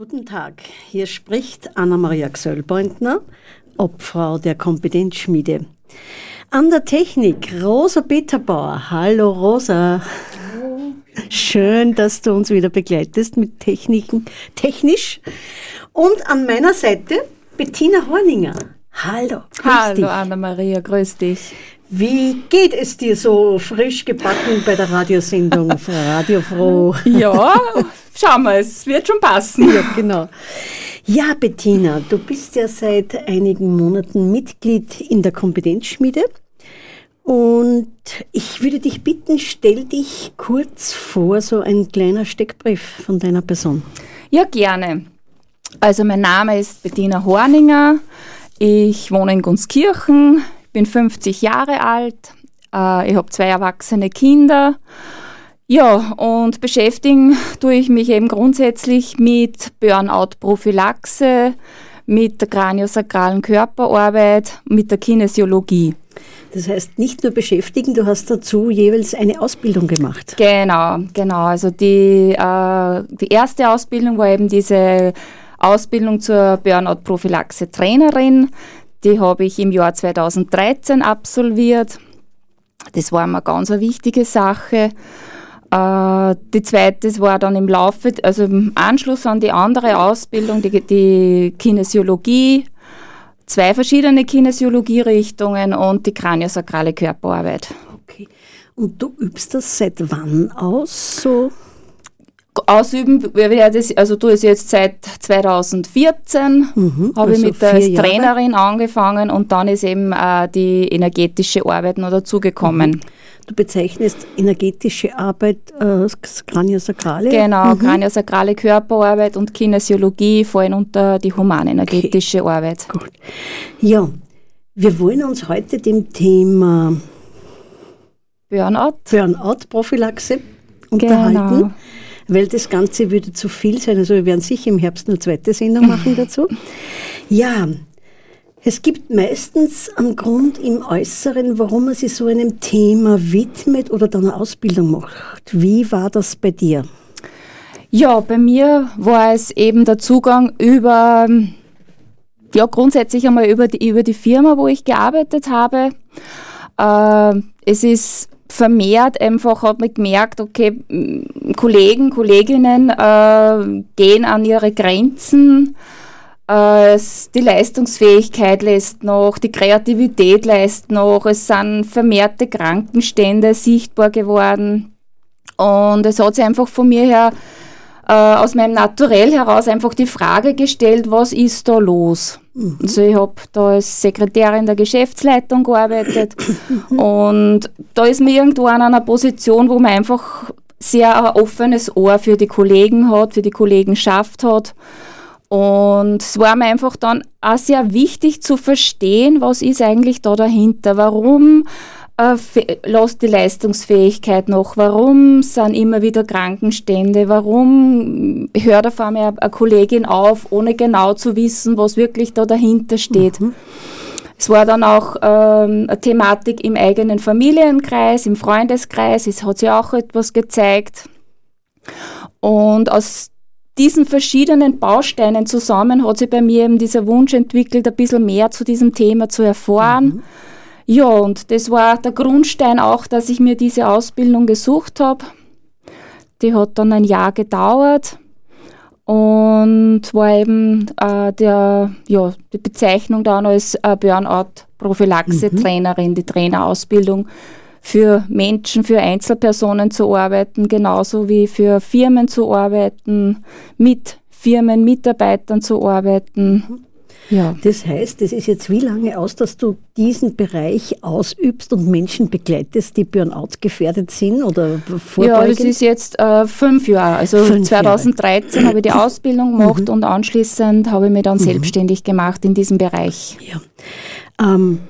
Guten Tag, hier spricht Anna-Maria Gsöllbeutner, Obfrau der Kompetenzschmiede. An der Technik Rosa Peterbauer. Hallo Rosa. Hallo. Schön, dass du uns wieder begleitest mit Techniken, technisch. Und an meiner Seite Bettina Horninger. Hallo. Hallo Anna-Maria, grüß dich. Wie geht es dir so frisch gebacken bei der Radiosendung Radio Froh? Ja, schauen wir, es wird schon passen. Ja, genau. Ja, Bettina, du bist ja seit einigen Monaten Mitglied in der Kompetenzschmiede. Und ich würde dich bitten, stell dich kurz vor, so ein kleiner Steckbrief von deiner Person. Ja, gerne. Also mein Name ist Bettina Horninger. Ich wohne in Gunskirchen, bin 50 Jahre alt, äh, ich habe zwei erwachsene Kinder. Ja, und beschäftigen tue ich mich eben grundsätzlich mit Burnout-Prophylaxe, mit der kraniosakralen Körperarbeit, mit der Kinesiologie. Das heißt, nicht nur beschäftigen, du hast dazu jeweils eine Ausbildung gemacht. Genau, genau. Also die, äh, die erste Ausbildung war eben diese Ausbildung zur Burnout-Prophylaxe-Trainerin. Die habe ich im Jahr 2013 absolviert. Das war mir ganz eine wichtige Sache. Äh, die zweite war dann im Laufe, also im Anschluss an die andere Ausbildung, die, die Kinesiologie, zwei verschiedene Kinesiologierichtungen und die kraniosakrale Körperarbeit. Okay. Und du übst das seit wann aus? So? Ausüben also du es jetzt seit 2014, mhm, habe also ich mit der Trainerin angefangen und dann ist eben äh, die energetische Arbeit noch dazugekommen. Mhm. Du bezeichnest energetische Arbeit äh, Kraniosakrale? Genau, mhm. Kraniosakrale Körperarbeit und Kinesiologie fallen unter die humanenergetische okay. Arbeit. Gut. Ja, wir wollen uns heute dem Thema Burnout, Burnout-Prophylaxe unterhalten. Genau weil das Ganze würde zu viel sein. Also wir werden sicher im Herbst eine zweite Sendung machen dazu. Ja, es gibt meistens einen Grund im Äußeren, warum man sich so einem Thema widmet oder dann eine Ausbildung macht. Wie war das bei dir? Ja, bei mir war es eben der Zugang über, ja, grundsätzlich einmal über die, über die Firma, wo ich gearbeitet habe. Äh, es ist vermehrt einfach hat man gemerkt, okay, Kollegen, Kolleginnen äh, gehen an ihre Grenzen. Äh, die Leistungsfähigkeit lässt noch, die Kreativität lässt noch, es sind vermehrte Krankenstände sichtbar geworden. Und es hat sich einfach von mir her, äh, aus meinem Naturell heraus, einfach die Frage gestellt, was ist da los? Mhm. Also ich habe da als Sekretärin der Geschäftsleitung gearbeitet und da ist mir irgendwo an einer Position, wo man einfach sehr ein offenes Ohr für die Kollegen hat, für die Kollegenschaft hat. Und es war mir einfach dann auch sehr wichtig zu verstehen, was ist eigentlich da dahinter, warum lässt die Leistungsfähigkeit noch? Warum sind immer wieder Krankenstände? Warum hört auf einmal eine Kollegin auf, ohne genau zu wissen, was wirklich da dahinter steht? Mhm. Es war dann auch ähm, eine Thematik im eigenen Familienkreis, im Freundeskreis. Es hat sich auch etwas gezeigt. Und aus diesen verschiedenen Bausteinen zusammen hat sich bei mir eben dieser Wunsch entwickelt, ein bisschen mehr zu diesem Thema zu erfahren. Mhm ja, und das war der Grundstein auch, dass ich mir diese Ausbildung gesucht habe. Die hat dann ein Jahr gedauert und war eben äh, der, ja, die Bezeichnung dann als äh, Burnout-Prophylaxe-Trainerin, mhm. die Trainerausbildung für Menschen, für Einzelpersonen zu arbeiten, genauso wie für Firmen zu arbeiten, mit Firmen, Mitarbeitern zu arbeiten. Ja. Das heißt, es ist jetzt wie lange aus, dass du diesen Bereich ausübst und Menschen begleitest, die Burnout gefährdet sind oder vorbeugend? Ja, das ist jetzt äh, fünf Jahre. Also fünf 2013 habe ich die Ausbildung gemacht mhm. und anschließend habe ich mich dann mhm. selbstständig gemacht in diesem Bereich. Ja. Ähm,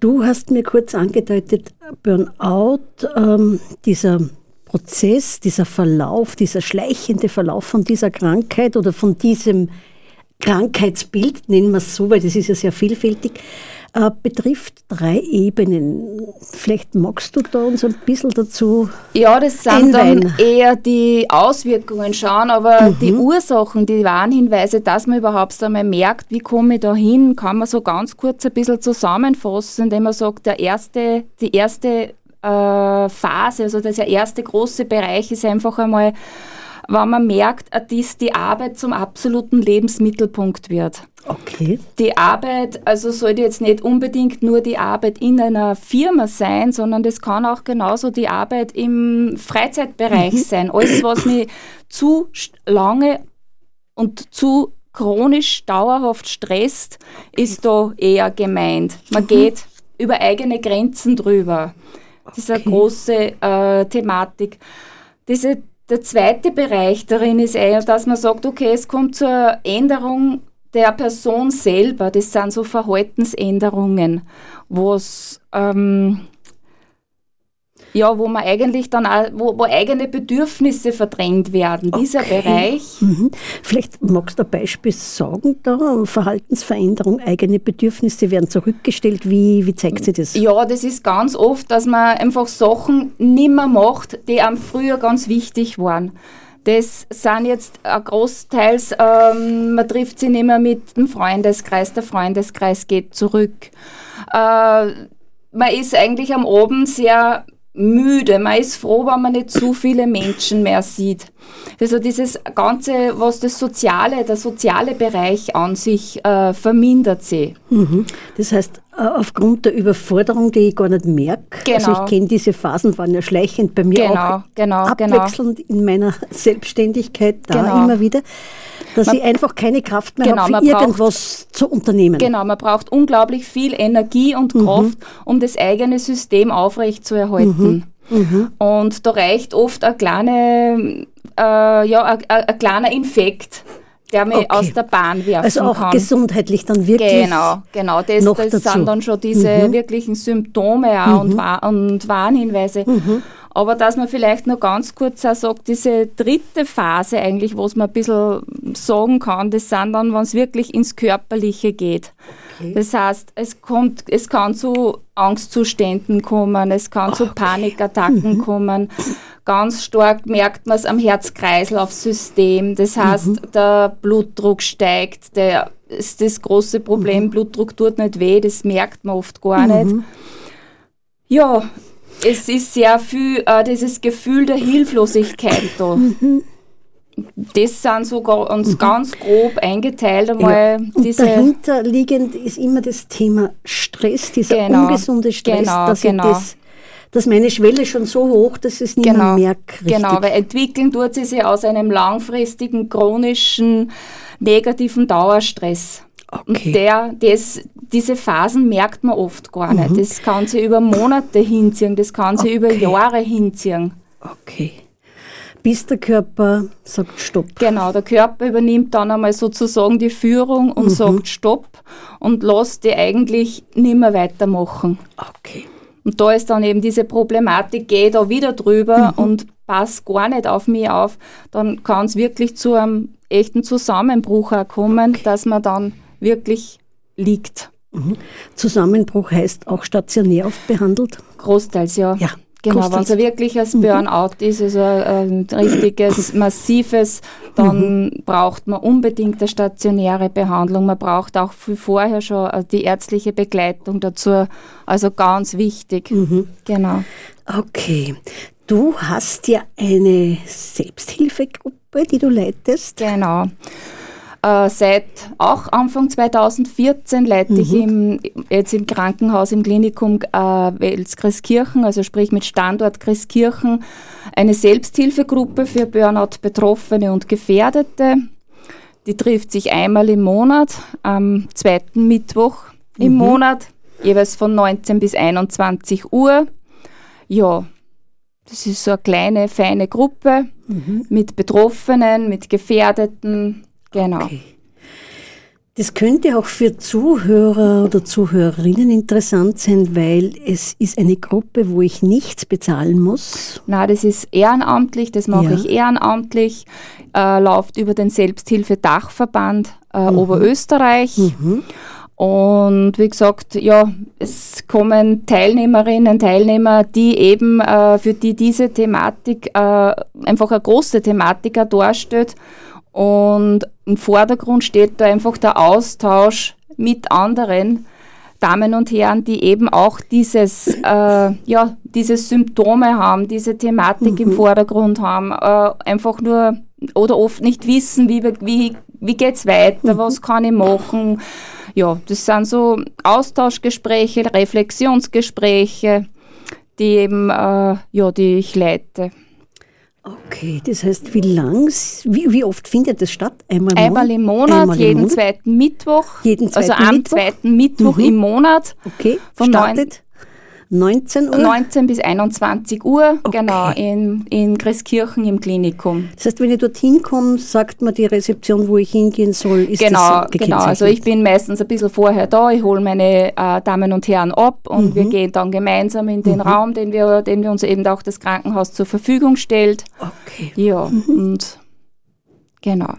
du hast mir kurz angedeutet, Burnout, ähm, dieser Prozess, dieser Verlauf, dieser schleichende Verlauf von dieser Krankheit oder von diesem Krankheitsbild, nennen wir es so, weil das ist ja sehr vielfältig, äh, betrifft drei Ebenen. Vielleicht magst du da uns ein bisschen dazu Ja, das sind einweihen. dann eher die Auswirkungen schauen, aber mhm. die Ursachen, die Warnhinweise, dass man überhaupt einmal merkt, wie komme ich da hin, kann man so ganz kurz ein bisschen zusammenfassen, indem man sagt, der erste, die erste äh, Phase, also der erste große Bereich ist einfach einmal, wenn man merkt, dass die Arbeit zum absoluten Lebensmittelpunkt wird. Okay. Die Arbeit, also sollte jetzt nicht unbedingt nur die Arbeit in einer Firma sein, sondern das kann auch genauso die Arbeit im Freizeitbereich mhm. sein. Alles, was mich zu lange und zu chronisch dauerhaft stresst, ist da eher gemeint. Man mhm. geht über eigene Grenzen drüber. Das ist eine große äh, Thematik. Diese, der zweite Bereich darin ist eher, dass man sagt, okay, es kommt zur Änderung der Person selber. Das sind so Verhaltensänderungen, wo es ähm, ja, wo man eigentlich dann auch, wo, wo eigene Bedürfnisse verdrängt werden, okay. dieser Bereich. Mhm. Vielleicht magst du ein Beispiel sagen da, Verhaltensveränderung, eigene Bedürfnisse werden zurückgestellt, wie, wie zeigt sich das? Ja, das ist ganz oft, dass man einfach Sachen nimmer macht, die einem früher ganz wichtig waren. Das sind jetzt großteils, ähm, man trifft sich nicht mehr mit dem Freundeskreis, der Freundeskreis geht zurück. Äh, man ist eigentlich am Abend sehr müde. Man ist froh, wenn man nicht zu viele Menschen mehr sieht. Also dieses Ganze, was das Soziale, der soziale Bereich an sich äh, vermindert sie. Mhm. Das heißt, äh, aufgrund der Überforderung, die ich gar nicht merke. Genau. Also ich genau. kenne diese Phasen, waren ja schleichend bei mir genau, auch genau, genau. abwechselnd genau. in meiner Selbstständigkeit da genau. immer wieder, dass man, ich einfach keine Kraft mehr habe, für irgendwas braucht, zu unternehmen. Genau, man braucht unglaublich viel Energie und mhm. Kraft, um das eigene System aufrechtzuerhalten. Mhm. Mhm. Und da reicht oft ein, kleine, äh, ja, ein, ein kleiner Infekt der mich okay. aus der Bahn werfen also auch kann. gesundheitlich dann wirklich. Genau, genau. Das, noch das dazu. sind dann schon diese mhm. wirklichen Symptome auch mhm. und, War und Warnhinweise. Mhm. Aber dass man vielleicht noch ganz kurz auch sagt, diese dritte Phase eigentlich, wo man ein bisschen sagen kann, das sind dann, wenn es wirklich ins Körperliche geht. Okay. Das heißt, es, kommt, es kann zu Angstzuständen kommen, es kann okay. zu Panikattacken mhm. kommen. Ganz stark merkt man es am Herz-Kreislauf-System. Das heißt, mhm. der Blutdruck steigt, der ist das große Problem. Mhm. Blutdruck tut nicht weh, das merkt man oft gar nicht. Mhm. Ja, es ist sehr viel äh, dieses Gefühl der Hilflosigkeit da. Mhm. Das sind sogar uns mhm. ganz grob eingeteilt einmal. Ja. Und dahinterliegend ist immer das Thema Stress, dieser genau. ungesunde Stress, genau, dass genau. das dass meine Schwelle schon so hoch, dass es nicht genau, mehr merkt. Genau, weil entwickeln tut sie sich aus einem langfristigen, chronischen, negativen Dauerstress. Okay. Und der, das, diese Phasen merkt man oft gar nicht. Mhm. Das kann sie über Monate hinziehen, das kann sie okay. über Jahre hinziehen. Okay. Bis der Körper sagt Stopp. Genau, der Körper übernimmt dann einmal sozusagen die Führung und mhm. sagt Stopp und lässt die eigentlich nicht mehr weitermachen. Okay. Und da ist dann eben diese Problematik, gehe da wieder drüber mhm. und passe gar nicht auf mich auf, dann kann es wirklich zu einem echten Zusammenbruch kommen, okay. dass man dann wirklich liegt. Mhm. Zusammenbruch heißt auch stationär oft behandelt? Großteils, ja. Ja. Genau, wenn es wirklich als mhm. Burnout mhm. ist, also ein richtiges, massives, dann mhm. braucht man unbedingt eine stationäre Behandlung. Man braucht auch viel vorher schon äh, die ärztliche Begleitung dazu. Also ganz wichtig. Mhm. Genau. Okay. Du hast ja eine Selbsthilfegruppe, die du leitest. Genau. Äh, seit auch Anfang 2014 leite mhm. ich im, jetzt im Krankenhaus, im Klinikum äh, Wels Christkirchen, also sprich mit Standort Christkirchen, eine Selbsthilfegruppe für Burnout-Betroffene und Gefährdete. Die trifft sich einmal im Monat, am zweiten Mittwoch im mhm. Monat, jeweils von 19 bis 21 Uhr. Ja, das ist so eine kleine, feine Gruppe mhm. mit Betroffenen, mit Gefährdeten, Genau. Okay. Das könnte auch für Zuhörer oder Zuhörerinnen interessant sein, weil es ist eine Gruppe, wo ich nichts bezahlen muss. Na, das ist ehrenamtlich, das mache ja. ich ehrenamtlich, äh, läuft über den Selbsthilfe-Dachverband äh, mhm. Oberösterreich. Mhm. Und wie gesagt, ja, es kommen Teilnehmerinnen, Teilnehmer, die eben äh, für die diese Thematik äh, einfach eine große Thematik darstellt. Und im Vordergrund steht da einfach der Austausch mit anderen Damen und Herren, die eben auch dieses, äh, ja, diese Symptome haben, diese Thematik mhm. im Vordergrund haben, äh, einfach nur oder oft nicht wissen, wie, wie, wie geht es weiter, mhm. was kann ich machen. Ja, das sind so Austauschgespräche, Reflexionsgespräche, die eben, äh, ja, die ich leite. Okay, das heißt, wie lang, wie, wie oft findet das statt? Einmal, Einmal im Monat, Einmal jeden Monat? zweiten Mittwoch. Jeden also zweiten also am zweiten Mittwoch mhm. im Monat. Okay, von startet? 19 Uhr? 19 bis 21 Uhr, okay. genau, in, in Christkirchen im Klinikum. Das heißt, wenn ich dorthin komme, sagt mir die Rezeption, wo ich hingehen soll, ist genau, das Genau, also ich bin meistens ein bisschen vorher da, ich hole meine äh, Damen und Herren ab und mhm. wir gehen dann gemeinsam in den mhm. Raum, den wir, den wir uns eben auch das Krankenhaus zur Verfügung stellt. Okay. Ja, mhm. und genau.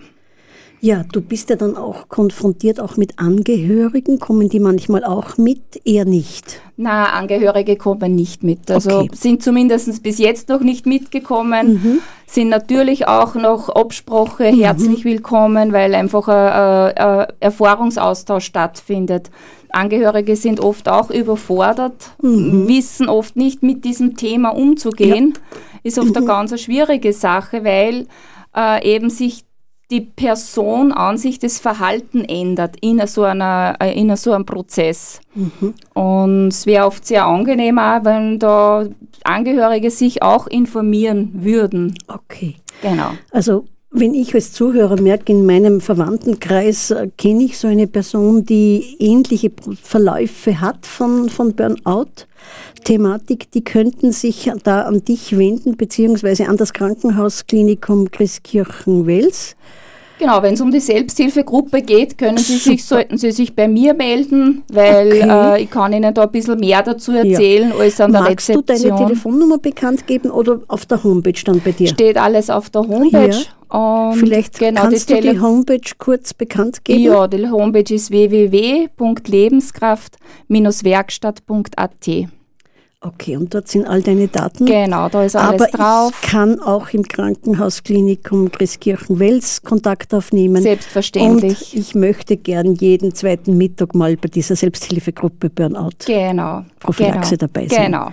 Ja, du bist ja dann auch konfrontiert auch mit Angehörigen. Kommen die manchmal auch mit? Eher nicht. Na, Angehörige kommen nicht mit. Also okay. sind zumindest bis jetzt noch nicht mitgekommen. Mhm. Sind natürlich auch noch Absprache mhm. herzlich willkommen, weil einfach ein, ein Erfahrungsaustausch stattfindet. Angehörige sind oft auch überfordert, mhm. wissen oft nicht mit diesem Thema umzugehen. Ja. Ist oft eine mhm. ganz schwierige Sache, weil äh, eben sich die Person an sich das Verhalten ändert in so, einer, äh, in so einem Prozess. Mhm. Und es wäre oft sehr angenehm, auch, wenn da Angehörige sich auch informieren würden. Okay. Genau. Also wenn ich als Zuhörer merke, in meinem Verwandtenkreis äh, kenne ich so eine Person, die ähnliche Verläufe hat von, von Burnout. Thematik, die könnten sich da an dich wenden, beziehungsweise an das Krankenhausklinikum Christkirchen-Wels. Genau, wenn es um die Selbsthilfegruppe geht, können Sie sich, sollten Sie sich bei mir melden, weil okay. äh, ich kann Ihnen da ein bisschen mehr dazu erzählen ja. als an der Magst Rezeption. Magst du deine Telefonnummer bekannt geben oder auf der Homepage dann bei dir? Steht alles auf der Homepage. Ja. Vielleicht genau, kannst du die Homepage kurz bekannt geben? Ja, die Homepage ist www.lebenskraft-werkstatt.at. Okay, und dort sind all deine Daten. Genau, da ist alles Aber drauf. Ich kann auch im Krankenhausklinikum Christkirchen-Wels Kontakt aufnehmen. Selbstverständlich. Und ich möchte gern jeden zweiten Mittag mal bei dieser Selbsthilfegruppe Burnout genau, Prophylaxe genau, dabei sein. Genau.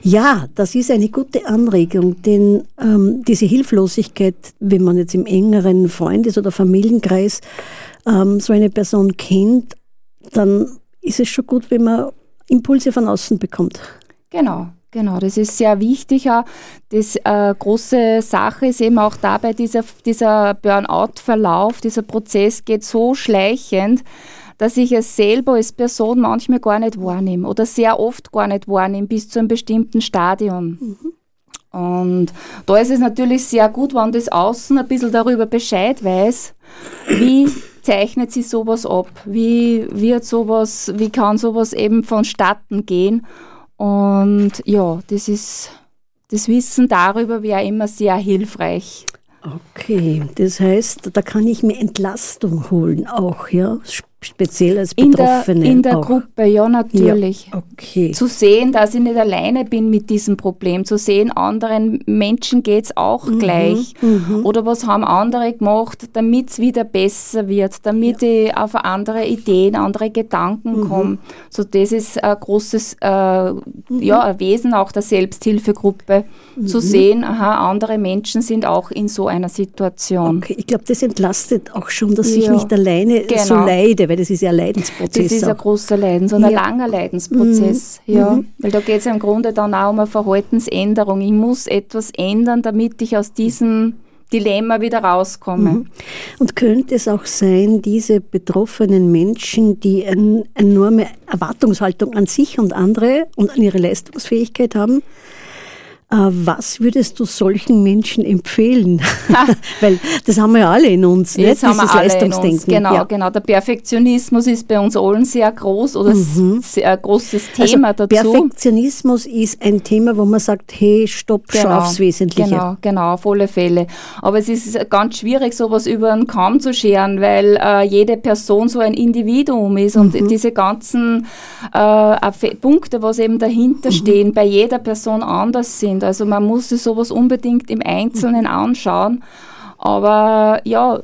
Ja, das ist eine gute Anregung, denn ähm, diese Hilflosigkeit, wenn man jetzt im engeren Freundes- oder Familienkreis ähm, so eine Person kennt, dann ist es schon gut, wenn man Impulse von außen bekommt. Genau. Genau, das ist sehr wichtig. Das äh, große Sache ist eben auch dabei, dieser, dieser Burnout-Verlauf, dieser Prozess geht so schleichend, dass ich es selber als Person manchmal gar nicht wahrnehme oder sehr oft gar nicht wahrnehme bis zu einem bestimmten Stadium. Mhm. Und da ist es natürlich sehr gut, wenn das Außen ein bisschen darüber Bescheid weiß, wie zeichnet sich sowas ab, wie wird sowas, wie kann sowas eben vonstatten gehen und ja, das ist, das Wissen darüber wäre immer sehr hilfreich. Okay, das heißt, da kann ich mir Entlastung holen auch, ja? Speziell als Betroffene. In der, in der Gruppe, ja, natürlich. Ja, okay. Zu sehen, dass ich nicht alleine bin mit diesem Problem, zu sehen, anderen Menschen geht es auch mhm, gleich. Mhm. Oder was haben andere gemacht, damit es wieder besser wird, damit ja. ich auf andere Ideen, andere Gedanken mhm. komme. So, das ist ein großes äh, mhm. ja, ein Wesen auch der Selbsthilfegruppe, zu mhm. sehen, aha, andere Menschen sind auch in so einer Situation. Okay, ich glaube, das entlastet auch schon, dass ja. ich nicht alleine genau. so leide weil das ist ja ein Leidensprozess. Das ist ein großer Leidens- und ja. ein langer Leidensprozess. Mhm. Ja. Mhm. Weil da geht es ja im Grunde dann auch um eine Verhaltensänderung. Ich muss etwas ändern, damit ich aus diesem Dilemma wieder rauskomme. Mhm. Und könnte es auch sein, diese betroffenen Menschen, die eine enorme Erwartungshaltung an sich und andere und an ihre Leistungsfähigkeit haben, was würdest du solchen Menschen empfehlen? Weil das haben wir ja alle in uns, ne? Haben wir alle in uns. Genau, ja. genau. Der Perfektionismus ist bei uns allen sehr groß oder mhm. sehr großes also Thema also dazu. Perfektionismus ist ein Thema, wo man sagt, hey, stopp, genau, schau aufs Wesentliche. Genau, genau, auf alle Fälle. Aber es ist ganz schwierig, sowas über einen Kamm zu scheren, weil äh, jede Person so ein Individuum ist mhm. und diese ganzen äh, Punkte, was eben dahinter mhm. stehen, bei jeder Person anders sind sind. Also man muss sich sowas unbedingt im Einzelnen anschauen. Aber ja,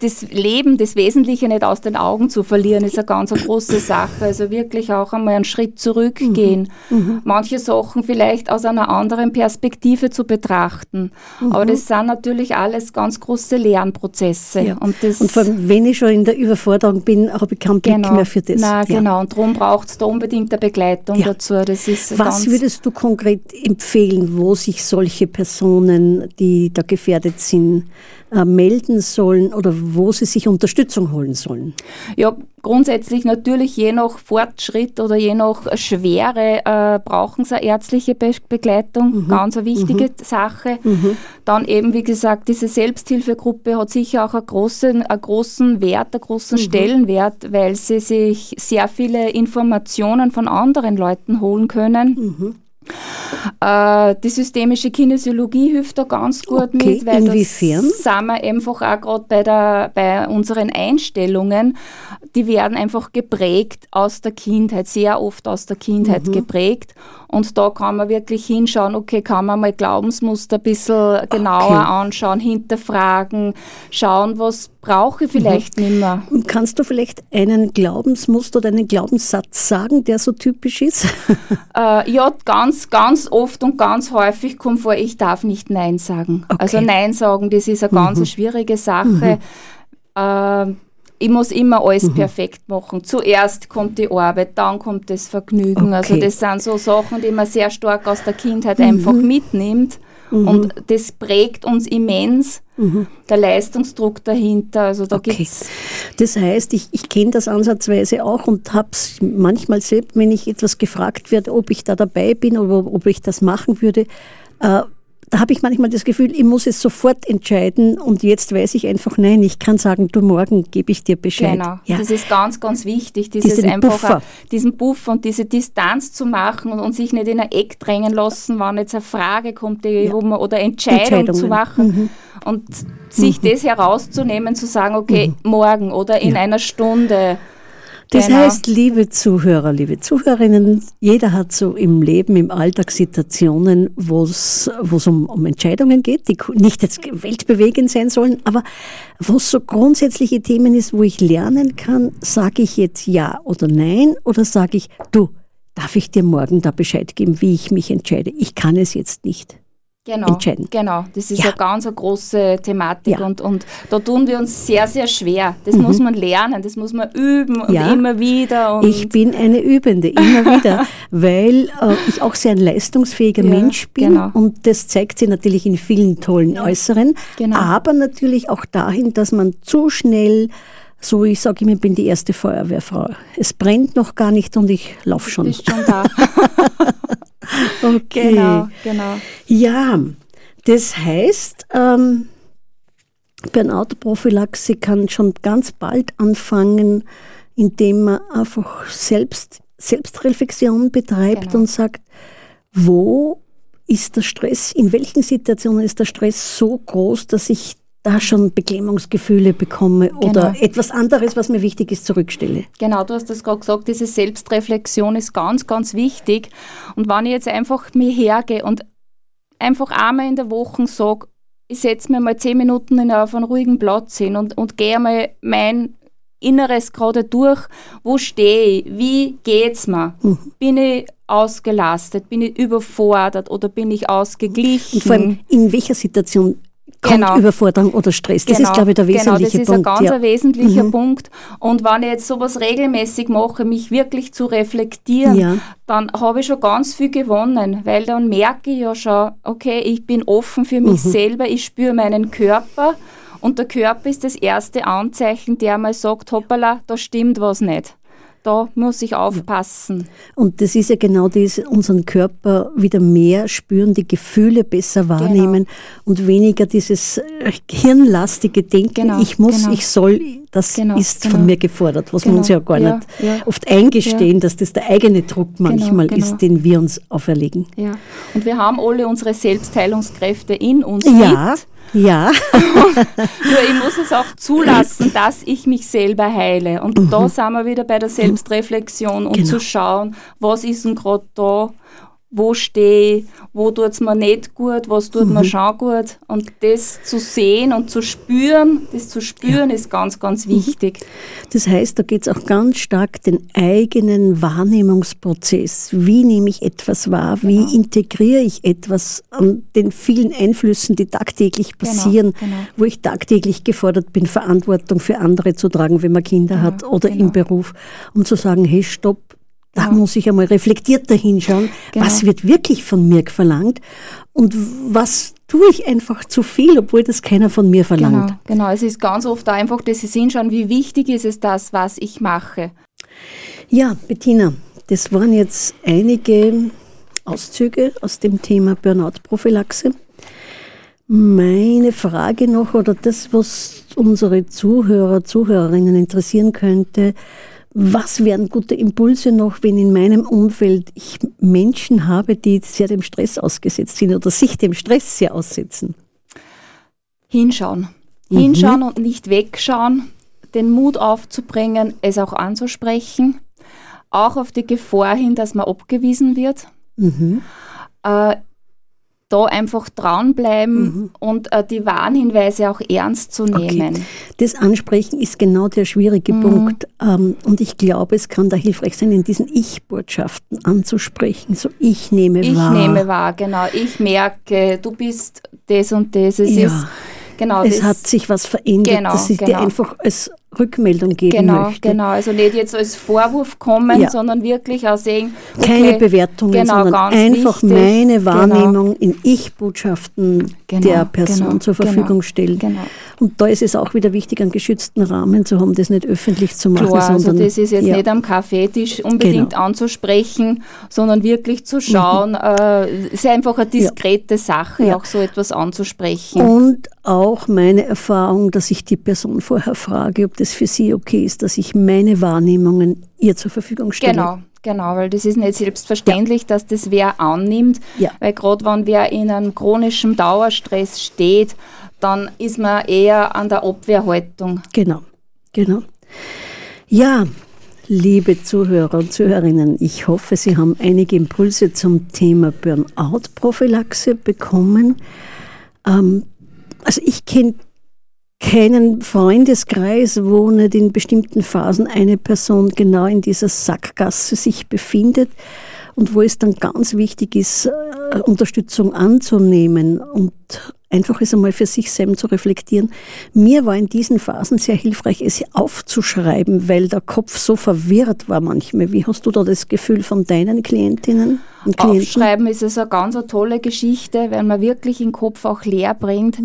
das Leben, das Wesentliche nicht aus den Augen zu verlieren, ist eine ganz eine große Sache. Also wirklich auch einmal einen Schritt zurückgehen. Mhm. mhm. Manche Sachen vielleicht aus einer anderen Perspektive zu betrachten. Mhm. Aber das sind natürlich alles ganz große Lernprozesse. Ja. Und, und vor allem, wenn ich schon in der Überforderung bin, habe ich keinen Blick genau. mehr für das. Nein, ja. genau. Und darum braucht es da unbedingt eine Begleitung ja. dazu. Das ist Was würdest du konkret empfehlen, wo sich solche Personen, die da gefährdet sind, äh, melden sollen oder wo sie sich Unterstützung holen sollen? Ja, grundsätzlich natürlich je nach Fortschritt oder je nach Schwere äh, brauchen sie eine ärztliche Be Begleitung, mhm. ganz eine wichtige mhm. Sache. Mhm. Dann eben, wie gesagt, diese Selbsthilfegruppe hat sicher auch einen großen, einen großen Wert, einen großen mhm. Stellenwert, weil sie sich sehr viele Informationen von anderen Leuten holen können. Äh, die systemische Kinesiologie hilft da ganz gut okay, mit, weil inwiefern? das sind wir einfach auch gerade bei, bei unseren Einstellungen, die werden einfach geprägt aus der Kindheit, sehr oft aus der Kindheit mhm. geprägt. Und da kann man wirklich hinschauen, okay, kann man mal Glaubensmuster ein bisschen genauer okay. anschauen, hinterfragen, schauen, was brauche ich vielleicht mhm. nicht mehr. Kannst du vielleicht einen Glaubensmuster oder einen Glaubenssatz sagen, der so typisch ist? Äh, ja, ganz, ganz oft und ganz häufig kommt vor, ich darf nicht Nein sagen. Okay. Also Nein sagen, das ist eine ganz mhm. schwierige Sache. Mhm. Äh, ich muss immer alles mhm. perfekt machen. Zuerst kommt die Arbeit, dann kommt das Vergnügen. Also okay. Also das sind so Sachen, die man sehr stark aus der Kindheit mhm. einfach mitnimmt. Mhm. Und das prägt uns immens, mhm. der Leistungsdruck dahinter. Also da okay. gibt's das heißt, ich, ich kenne das ansatzweise auch und habe es manchmal selbst, wenn ich etwas gefragt werde, ob ich da dabei bin oder ob ich das machen würde, äh, da habe ich manchmal das Gefühl, ich muss es sofort entscheiden und jetzt weiß ich einfach, nein, ich kann sagen, du morgen gebe ich dir Bescheid. Genau, ja. das ist ganz, ganz wichtig, dieses diesen einfach Buffer. diesen Buffer und diese Distanz zu machen und, und, sich nicht in ein Eck drängen lassen, wenn jetzt eine Frage kommt, die, ja. man, oder Entscheidung zu machen mhm. und sich mhm. das herauszunehmen, zu sagen, okay, mhm. morgen oder in ja. einer Stunde das genau. heißt, liebe Zuhörer, liebe Zuhörerinnen, jeder hat so im Leben, im Alltag Situationen, wo es um, um Entscheidungen geht, die nicht jetzt weltbewegend sein sollen, aber wo es so grundsätzliche Themen ist, wo ich lernen kann, sage ich jetzt ja oder nein oder sage ich, du, darf ich dir morgen da Bescheid geben, wie ich mich entscheide? Ich kann es jetzt nicht genau, entscheiden. Genau, das ist ja. eine ganz eine große Thematik ja. und, und da tun wir uns sehr, sehr schwer. Das mhm. muss man lernen, das muss man üben und ja. immer wieder. ich bin eine Übende, immer wieder, weil äh, ich auch sehr ein leistungsfähiger Mensch bin genau. und das zeigt sich natürlich in vielen tollen Äußeren, genau. aber natürlich auch dahin, dass man zu schnell so, ich sage immer, ich bin die erste Feuerwehrfrau. Es brennt noch gar nicht und ich laufe schon. Du bist schon da. okay. Genau, genau. Ja, das heißt, ähm, Burnout-Prophylaxe kann schon ganz bald anfangen, indem man einfach selbst Selbstreflexion betreibt genau. und sagt, wo ist der Stress, in welchen Situationen ist der Stress so groß, dass ich da schon Beklemmungsgefühle bekomme genau. oder etwas anderes, was mir wichtig ist, zurückstelle. Genau, du hast das gerade gesagt, diese Selbstreflexion ist ganz, ganz wichtig. Und wenn ich jetzt einfach mir hergehe und einfach einmal in der Woche sage, ich setze mir mal zehn Minuten auf einen ruhigen Platz hin und, und gehe einmal mein Inneres gerade durch, wo stehe ich, wie geht's mir? Mhm. Bin ich ausgelastet, bin ich überfordert oder bin ich ausgeglichen? Und vor allem, in welcher Situation kommt genau. Überforderung oder Stress. Das genau. ist, glaube ich, der wesentliche Punkt. Genau, das ist ein ganz ja. wesentlicher mhm. Punkt. Und wenn ich jetzt sowas regelmäßig mache, mich wirklich zu reflektieren, ja. dann habe ich schon ganz viel gewonnen, weil dann merke ich ja schon, okay, ich bin offen für mich mhm. selber, ich spüre meinen Körper und der Körper ist das erste Anzeichen, der mal sagt, hoppala, da stimmt was nicht da muss ich aufpassen. Und das ist ja genau das, unseren Körper wieder mehr spüren, die Gefühle besser Genau. wahrnehmen und weniger dieses äh, hirnlastige Denken, Genau, ich muss, genau. ich soll, das Genau, ist genau. von mir gefordert, was wir Genau, uns ja gar ja, nicht ja. oft eingestehen, dass das der eigene Druck manchmal genau. ist, den wir uns auferlegen. Ja. Und wir haben alle unsere Selbstheilungskräfte in uns Ja, mit. Ja, Nur ich muss es auch zulassen, dass ich mich selber heile. Und da sind wir wieder bei der Selbstreflexion und Mhm. Genau. zu schauen, was ist denn gerade da, wo stehe ich, wo tut es mir nicht gut, was tut Mhm. mir schon gut. Und das zu sehen und zu spüren, das zu spüren ist ganz, ganz Mhm. wichtig. Das heißt, da geht es auch ganz stark den eigenen Wahrnehmungsprozess. Wie nehme ich etwas wahr? Wie Genau. integriere ich etwas an den vielen Einflüssen, die tagtäglich Genau, passieren, genau. wo ich tagtäglich gefordert bin, Verantwortung für andere zu tragen, wenn man Kinder hat oder im genau. Beruf, um zu sagen, hey, stopp. Da Genau. muss ich einmal reflektierter hinschauen, Genau. was wird wirklich von mir verlangt und was tue ich einfach zu viel, obwohl das keiner von mir verlangt. Genau, genau. Es ist ganz oft einfach das Hinschauen, wie wichtig ist es das, was ich mache. Ja, Bettina, das waren jetzt einige Auszüge aus dem Thema Burnout-Prophylaxe. Meine Frage noch oder das, was unsere Zuhörer, Zuhörerinnen interessieren könnte, was wären gute Impulse noch, wenn in meinem Umfeld ich Menschen habe, die sehr dem Stress ausgesetzt sind oder sich dem Stress sehr aussetzen? Hinschauen. Mhm. Hinschauen und nicht wegschauen, den Mut aufzubringen, es auch anzusprechen, auch auf die Gefahr hin, dass man abgewiesen wird. Mhm. Äh, da einfach dranbleiben und äh, die Warnhinweise auch ernst zu nehmen. Das Ansprechen ist genau der schwierige Mhm. Punkt. Ähm, und ich glaube, es kann da hilfreich sein, in diesen Ich-Botschaften anzusprechen. So, ich nehme Ich wahr. nehme wahr, genau. Ich merke, du bist das und das. Es Ja. ist genau es das. hat sich was verändert, Genau, ich dir genau. einfach als Rückmeldung geben Genau, möchte. genau. Also nicht jetzt als Vorwurf kommen, Ja. sondern wirklich auch sehen, okay, Keine Bewertungen, genau, sondern einfach wichtig. meine Genau. Wahrnehmung in Ich-Botschaften Genau, der Person genau, zur Verfügung genau, stellen. genau. Und da ist es auch wieder wichtig, einen geschützten Rahmen zu haben, das nicht öffentlich zu machen, Klar, also sondern das ist jetzt ja, nicht am Kaffeetisch unbedingt Genau. anzusprechen, sondern wirklich zu schauen, äh, es ist einfach eine diskrete Sache, Ja. auch so etwas anzusprechen. Und auch meine Erfahrung, dass ich die Person vorher frage, ob das für sie okay ist, dass ich meine Wahrnehmungen ihr zur Verfügung stelle. Genau, genau, weil das ist nicht selbstverständlich, dass das wer annimmt, Ja. weil gerade wenn wer in einem chronischen Dauerstress steht, dann ist man eher an der Abwehrhaltung. Genau, genau. Ja, liebe Zuhörer und Zuhörerinnen, ich hoffe, Sie haben einige Impulse zum Thema Burnout-Prophylaxe bekommen. Ähm, also ich kenne keinen Freundeskreis, wo nicht in bestimmten Phasen eine Person genau in dieser Sackgasse sich befindet und wo es dann ganz wichtig ist, äh, Unterstützung anzunehmen. Und einfach es einmal für sich selbst zu reflektieren. Mir war in diesen Phasen sehr hilfreich, es aufzuschreiben, weil der Kopf so verwirrt war manchmal. Wie hast du da das Gefühl von deinen Klientinnen und Klienten? Aufschreiben ist es eine ganz eine tolle Geschichte, weil man wirklich den Kopf auch leer bringt.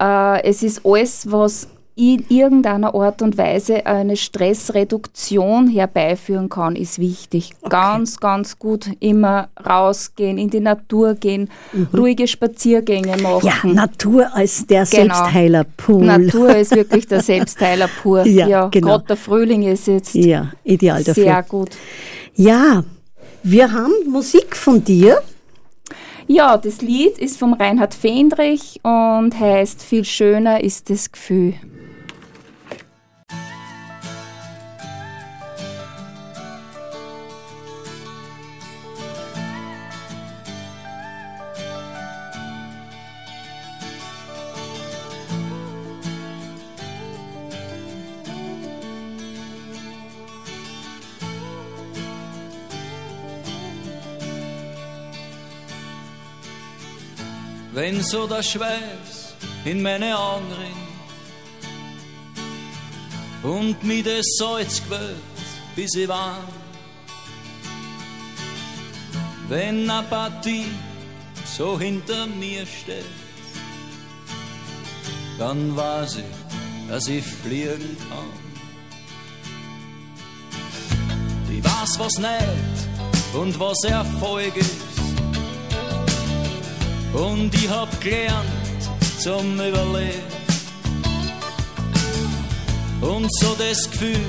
Äh, es ist alles, was in irgendeiner Art und Weise eine Stressreduktion herbeiführen kann, ist wichtig. Ganz, ganz gut immer rausgehen, in die Natur gehen, ruhige Spaziergänge machen. Ja, Natur als der Genau. Selbstheilerpool. Natur ist wirklich der Selbstheiler pur. Ja, genau. Gerade der Frühling ist jetzt Ja, ideal dafür. sehr gut. Ja, wir haben Musik von dir. Ja, das Lied ist vom Reinhard Fendrich und heißt Viel schöner ist das Gefühl. Wenn so der Schweiß in meine Augen rinnt und mir das Salz quält, bis ich warm. Wenn Partie so hinter mir steht, dann weiß ich, dass ich fliegen kann. Ich weiß, was nicht und was Erfolg ist. Und ich hab gelernt zum Überleben. Und so das Gefühl,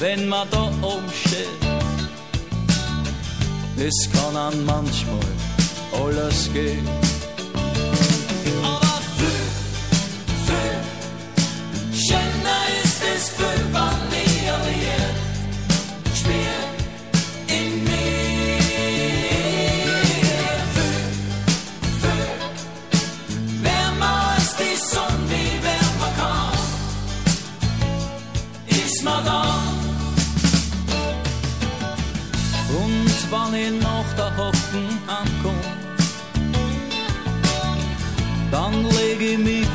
wenn man da oben steht, es kann an manchmal alles gehen.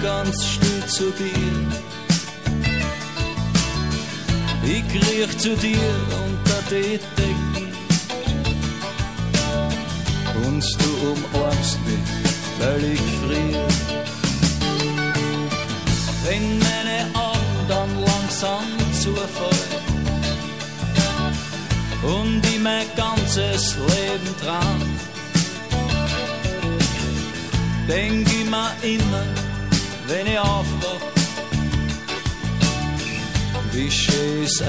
Ganz still zu dir. Ich kriech zu dir unter die Decken und du umarmst mich, weil ich friere. Wenn meine Augen dann langsam zufallen und ich mein ganzes Leben dran. Denk ich mir immer, wenn ich aufwach, wie schön ist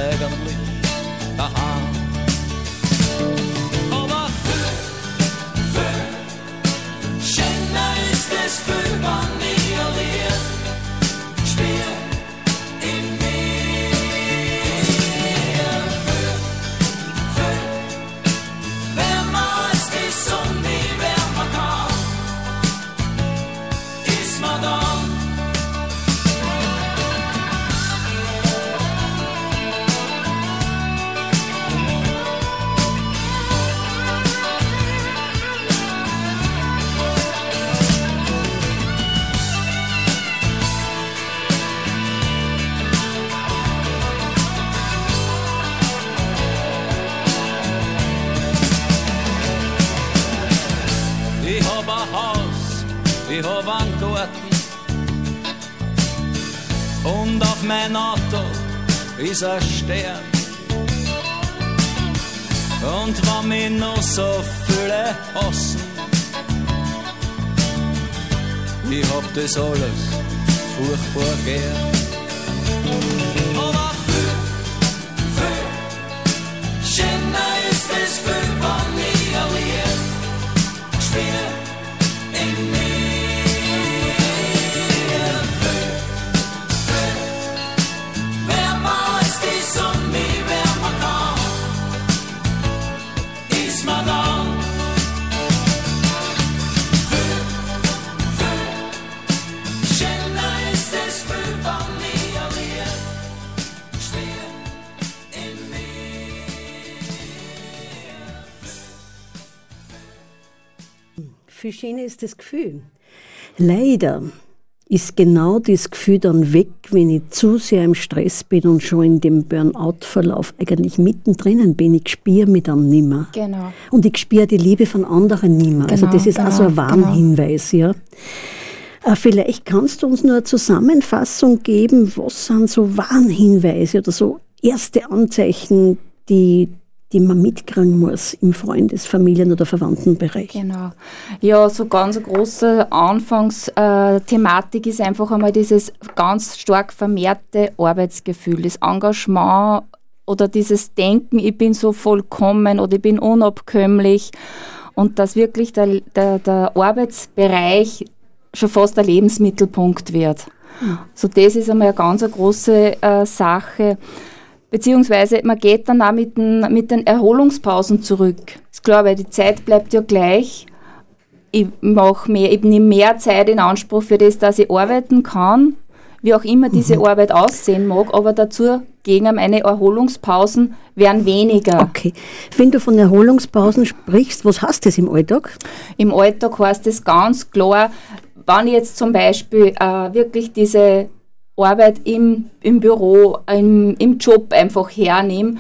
ein Stern. Und wenn mich noch so viele hassen, ich hab das alles furchtbar gern. Schöner ist das Gefühl. Leider ist genau das Gefühl dann weg, wenn ich zu sehr im Stress bin und schon in dem Burnout-Verlauf eigentlich mittendrin bin. Ich spüre mich dann nimmer. Genau. Und ich spüre die Liebe von anderen nimmer. also Genau, das ist also ein genau, Warnhinweis, ja. Äh, Vielleicht kannst du uns nur eine Zusammenfassung geben, was sind so Warnhinweise oder so erste Anzeichen, die, die man mitkriegen muss im Freundes-, Familien- oder Verwandtenbereich. Genau. Ja, so ganz eine große Anfangsthematik ist einfach einmal dieses ganz stark vermehrte Arbeitsgefühl, das Engagement oder dieses Denken, ich bin so vollkommen oder ich bin unabkömmlich und dass wirklich der, der, der Arbeitsbereich schon fast der Lebensmittelpunkt wird. So das ist einmal eine ganz eine große äh, Sache. Beziehungsweise man geht dann auch mit den, mit den Erholungspausen zurück. Ist klar, weil die Zeit bleibt ja gleich. Ich, mach mehr, ich nehme mehr Zeit in Anspruch für das, dass ich arbeiten kann, wie auch immer diese Arbeit aussehen mag, aber dazu gehen meine Erholungspausen werden weniger. Okay. Wenn du von Erholungspausen sprichst, was heißt das im Alltag? Im Alltag heißt es ganz klar, wenn ich jetzt zum Beispiel äh, wirklich diese Arbeit im, im Büro, im, im Job einfach hernehme,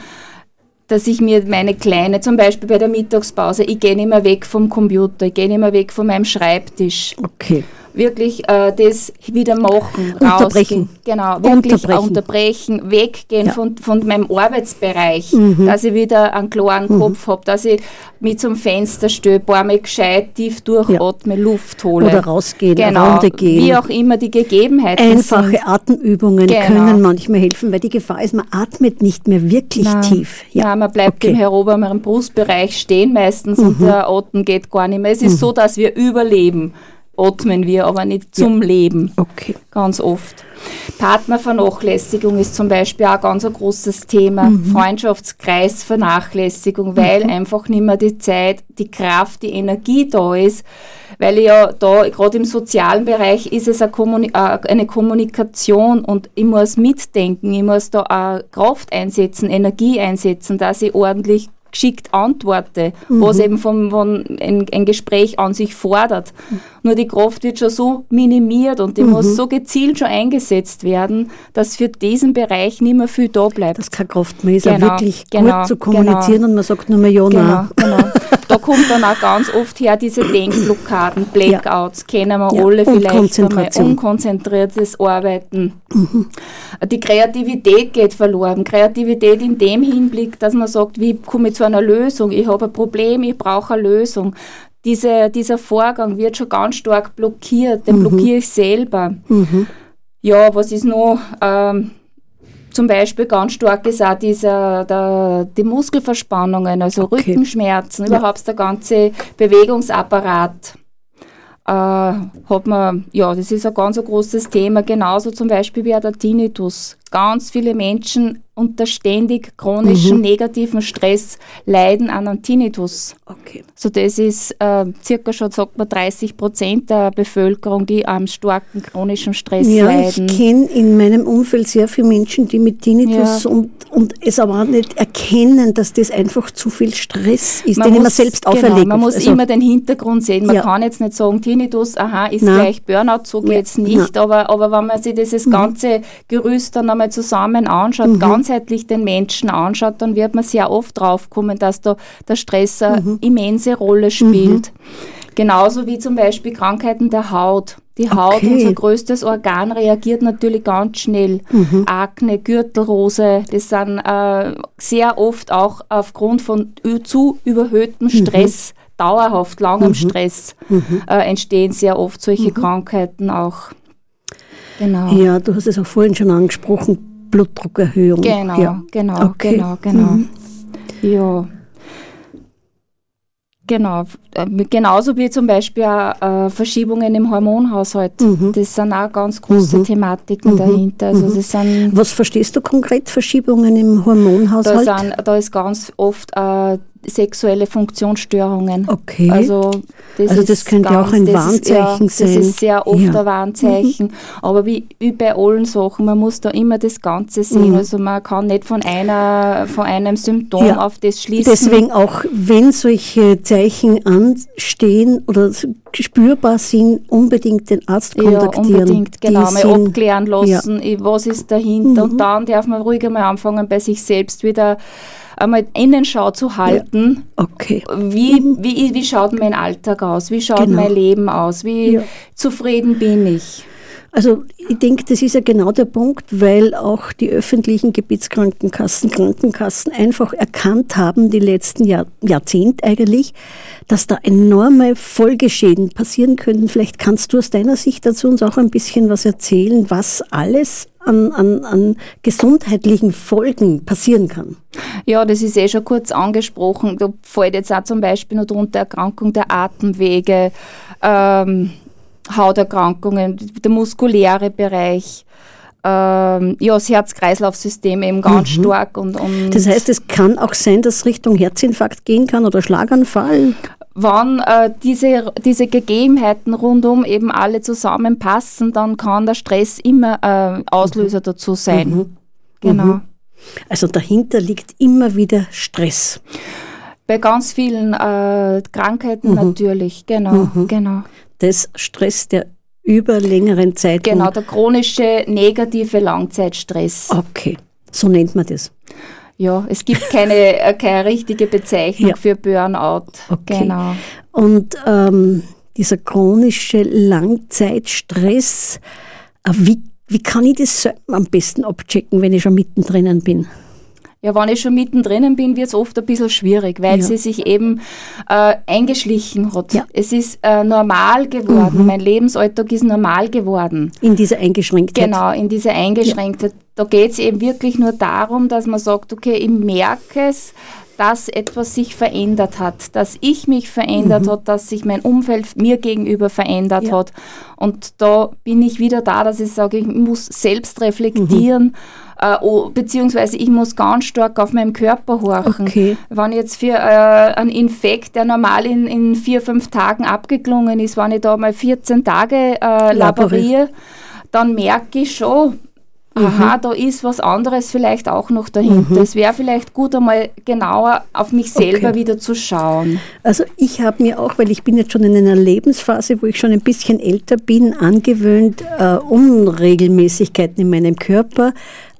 dass ich mir meine kleine, zum Beispiel bei der Mittagspause, ich gehe nicht mehr weg vom Computer, ich gehe nicht mehr weg von meinem Schreibtisch. Okay. Wirklich äh, das wieder machen, Unterbrechen. Genau, wirklich Unterbrechen. unterbrechen, weggehen Ja. von, von meinem Arbeitsbereich, Mhm. dass ich wieder einen klaren Kopf habe, dass ich mich zum Fenster stehe, ein paar Mal gescheit tief durchatme, Luft hole. Oder rausgehen, eine genau, Runde gehen. Wie auch immer die Gegebenheiten Einfache sind. Atemübungen Genau. können manchmal helfen, weil die Gefahr ist, man atmet nicht mehr wirklich Nein. tief. Ja, man bleibt okay. Mhm. im heroberen Brustbereich stehen meistens und der Atem geht gar nicht mehr. Es ist so, dass wir überleben, atmen wir, aber nicht zum Leben. Okay. Ganz oft. Partnervernachlässigung ist zum Beispiel auch ganz ein großes Thema. Mhm. Freundschaftskreisvernachlässigung, weil einfach nicht mehr die Zeit, die Kraft, die Energie da ist. Weil ja da, gerade im sozialen Bereich, ist es eine, Kommuni äh, eine Kommunikation und ich muss mitdenken, ich muss da auch Kraft einsetzen, Energie einsetzen, dass ich ordentlich geschickt antworte, was eben vom, von ein, ein Gespräch an sich fordert. Nur die Kraft wird schon so minimiert und die muss so gezielt schon eingesetzt werden, dass für diesen Bereich nicht mehr viel da bleibt. Dass keine Kraft mehr ist, auch Genau, wirklich genau, gut zu kommunizieren genau. und man sagt nur mehr Ja, Genau, nein. genau. Da kommt dann auch ganz oft her diese Denkblockaden, Blackouts, kennen wir Ja, alle vielleicht. Unkonzentration. Unkonzentriertes Arbeiten. Die Kreativität geht verloren. Kreativität in dem Hinblick, dass man sagt, wie komme ich zu einer Lösung? Ich habe ein Problem, ich brauche eine Lösung. Diese, dieser Vorgang wird schon ganz stark blockiert, den blockiere ich selber. Ja, was ist noch? Ähm, zum Beispiel ganz stark ist auch dieser, der, die Muskelverspannungen, also Okay. Rückenschmerzen, Ja. überhaupt der ganze Bewegungsapparat. Äh, hat man, ja, das ist ein ganz ein großes Thema, genauso zum Beispiel wie auch der Tinnitus. Ganz viele Menschen unter ständig chronischem Mhm. negativen Stress leiden an einem Tinnitus. Okay. So das ist äh, circa schon, sagt man, 30 Prozent der Bevölkerung, die am starken chronischen Stress Ja, leiden. ich kenne in meinem Umfeld sehr viele Menschen, die mit Tinnitus Ja. und, und es aber auch nicht erkennen, dass das einfach zu viel Stress ist, Man den muss- selbst genau, auferlege. Man muss Also, immer den Hintergrund sehen. Man Ja. kann jetzt nicht sagen, Tinnitus, aha, ist Nein. gleich Burnout, so Ja, geht's nicht. Aber, aber wenn man sich dieses ganze Gerüst dann einmal zusammen anschaut, Mhm. ganzheitlich den Menschen anschaut, dann wird man sehr oft drauf kommen, dass da der Stress eine Mhm. immense Rolle spielt. Genauso wie zum Beispiel Krankheiten der Haut. Die Haut, Okay. unser größtes Organ, reagiert natürlich ganz schnell. Mhm. Akne, Gürtelrose, das sind äh, sehr oft auch aufgrund von zu überhöhtem Mhm. Stress, dauerhaft langem Stress, äh, entstehen sehr oft solche Krankheiten auch. Genau. ja, du hast es auch vorhin schon angesprochen, Blutdruckerhöhung. Genau, ja. genau, Okay. genau, genau. Mhm. Ja. Genau. Äh, Genauso wie zum Beispiel auch, äh, Verschiebungen im Hormonhaushalt. Mhm. Das sind auch ganz große Thematiken dahinter. Also das sind, Was verstehst du konkret, Verschiebungen im da, Hormonhaushalt? sind, da ist ganz oft äh, sexuelle Funktionsstörungen. Okay. Also das, Also das ist könnte auch ein das ist, ja, Warnzeichen Das sein. ist sehr oft Ja. Mhm. ein Warnzeichen. Aber wie, wie bei allen Sachen, man muss da immer das Ganze sehen. Mhm. Also man kann nicht von, einer, von einem Symptom Ja. auf das schließen. Deswegen auch, wenn solche Zeichen anstehen oder spürbar sind, unbedingt den Arzt Ja, kontaktieren. unbedingt, Die genau. Mal abklären lassen, was ist dahinter. Mhm. Und dann darf man ruhig einmal anfangen, bei sich selbst wieder einmal Innenschau zu halten. Okay. Wie, wie, wie schaut mein Alltag aus? Wie schaut Genau. mein Leben aus? Wie Ja. zufrieden bin ich? Also ich denke, das ist ja genau der Punkt, weil auch die öffentlichen Gebietskrankenkassen, Krankenkassen einfach erkannt haben, die letzten Jahr, Jahrzehnte eigentlich, dass da enorme Folgeschäden passieren könnten. Vielleicht kannst du aus deiner Sicht dazu uns auch ein bisschen was erzählen, was alles an, an, an gesundheitlichen Folgen passieren kann. Ja, das ist eh schon kurz angesprochen. Da fällt jetzt auch zum Beispiel noch drunter Erkrankung der Atemwege, ähm, Hauterkrankungen, der muskuläre Bereich, ähm, ja, das Herz-Kreislauf-System eben ganz stark. Und, und Das heißt, es kann auch sein, dass es Richtung Herzinfarkt gehen kann oder Schlaganfall. Wann äh, diese, diese Gegebenheiten rundum eben alle zusammenpassen, dann kann der Stress immer äh, Auslöser dazu sein. Genau. Also dahinter liegt immer wieder Stress. Bei ganz vielen äh, Krankheiten natürlich, genau, genau. Das Stress, der über längeren Zeitraum Genau, der chronische negative Langzeitstress. Okay, so nennt man das. Ja, es gibt keine, äh, keine richtige Bezeichnung Ja. für Burnout. Okay. Genau. Und ähm, dieser chronische Langzeitstress. Äh, Wie, wie kann ich das am besten abchecken, wenn ich schon mittendrin bin? Ja, wenn ich schon mittendrin bin, wird es oft ein bisschen schwierig, weil Ja. sie sich eben äh, eingeschlichen hat. Ja. Es ist äh, normal geworden, mein Lebensalltag ist normal geworden. In dieser Eingeschränktheit. Genau, in diese Eingeschränkte. Da geht es eben wirklich nur darum, dass man sagt, okay, ich merke es, dass etwas sich verändert hat, dass ich mich verändert hat, dass sich mein Umfeld mir gegenüber verändert Mhm. Ja. hat. Und da bin ich wieder da, dass ich sage, ich muss selbst reflektieren, äh, oh, beziehungsweise ich muss ganz stark auf meinen Körper horchen. Okay. Wenn ich jetzt für äh, einen Infekt, der normal in, in vier, fünf Tagen abgeklungen ist, wenn ich da mal 14 Tage äh, laboriere, dann merke ich schon, aha, da ist was anderes vielleicht auch noch dahinter. Es wäre vielleicht gut, einmal genauer auf mich selber Okay. wieder zu schauen. Also ich habe mir auch, weil ich bin jetzt schon in einer Lebensphase, wo ich schon ein bisschen älter bin, angewöhnt, äh, Unregelmäßigkeiten in meinem Körper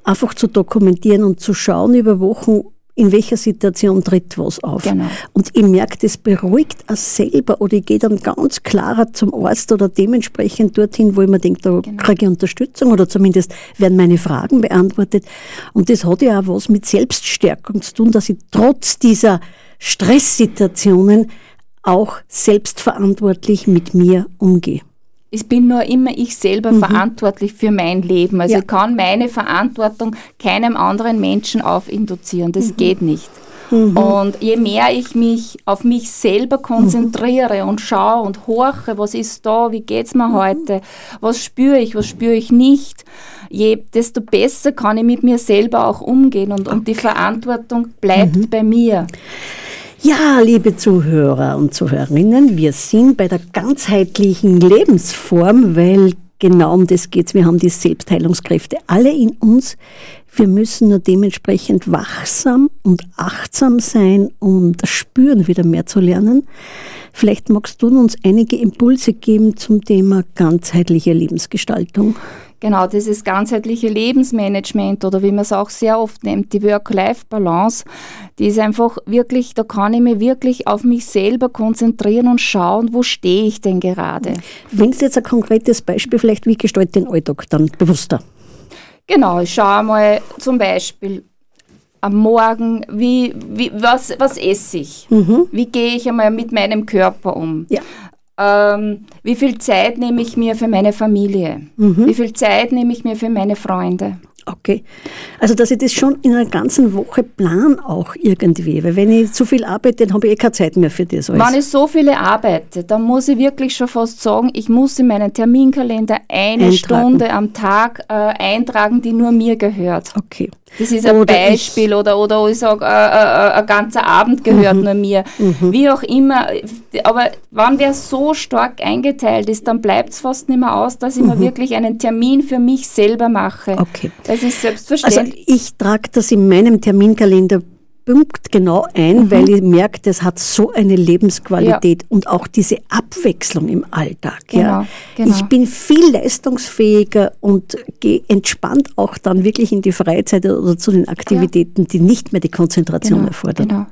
einfach zu dokumentieren und zu schauen über Wochen, in welcher Situation tritt was auf. Genau. Und ich merke, das beruhigt auch selber oder ich gehe dann ganz klarer zum Arzt oder dementsprechend dorthin, wo ich mir denke, da kriege ich Unterstützung oder zumindest werden meine Fragen beantwortet. Und das hat ja auch was mit Selbststärkung zu tun, dass ich trotz dieser Stresssituationen auch selbstverantwortlich mit mir umgehe. Ich bin nur immer ich selber verantwortlich für mein Leben. Also Ja. ich kann meine Verantwortung keinem anderen Menschen aufinduzieren. Das geht nicht. Und je mehr ich mich auf mich selber konzentriere und schaue und horche, was ist da, wie geht's mir heute, was spüre ich, was spüre ich nicht, je, desto besser kann ich mit mir selber auch umgehen und, und die Verantwortung bleibt bei mir. Ja, liebe Zuhörer und Zuhörerinnen, wir sind bei der ganzheitlichen Lebensform, weil genau um das geht's. Wir haben die Selbstheilungskräfte alle in uns. Wir müssen nur dementsprechend wachsam und achtsam sein, um das Spüren wieder mehr zu lernen. Vielleicht magst du uns einige Impulse geben zum Thema ganzheitliche Lebensgestaltung. Genau, dieses ganzheitliche Lebensmanagement oder wie man es auch sehr oft nennt, die Work-Life-Balance, die ist einfach wirklich, da kann ich mich wirklich auf mich selber konzentrieren und schauen, wo stehe ich denn gerade. Wenn du jetzt ein konkretes Beispiel vielleicht, wie gestaltet den Alltag dann bewusster? Genau, ich schaue mal zum Beispiel am Morgen, wie, wie, was, was esse ich? Wie gehe ich einmal mit meinem Körper um? Ja. Ähm, wie viel Zeit nehme ich mir für meine Familie? Wie viel Zeit nehme ich mir für meine Freunde? Okay. Also, dass ich das schon in einer ganzen Woche plan auch irgendwie. Weil wenn ich zu viel arbeite, dann habe ich eh keine Zeit mehr für das alles. Wenn ich so viele arbeite, dann muss ich wirklich schon fast sagen, ich muss in meinen Terminkalender eine Eintragen. Stunde am Tag äh, eintragen, die nur mir gehört. okay. Das ist ein Oder Beispiel oder, oder ich sage, äh, äh, ein ganzer Abend gehört Mhm. nur mir. Wie auch immer. Aber wenn der so stark eingeteilt ist, dann bleibt es fast nicht mehr aus, dass ich mir wirklich einen Termin für mich selber mache. Mhm. Okay. Das ist Also, selbstverständlich. ich trage das in meinem Terminkalender punktgenau ein, Mhm. weil ich merke, das hat so eine Lebensqualität und auch diese Abwechslung im Alltag. ja. Genau, genau. Ich bin viel leistungsfähiger und gehe entspannt auch dann wirklich in die Freizeit oder zu den Aktivitäten, die nicht mehr die Konzentration Genau, erfordern. genau.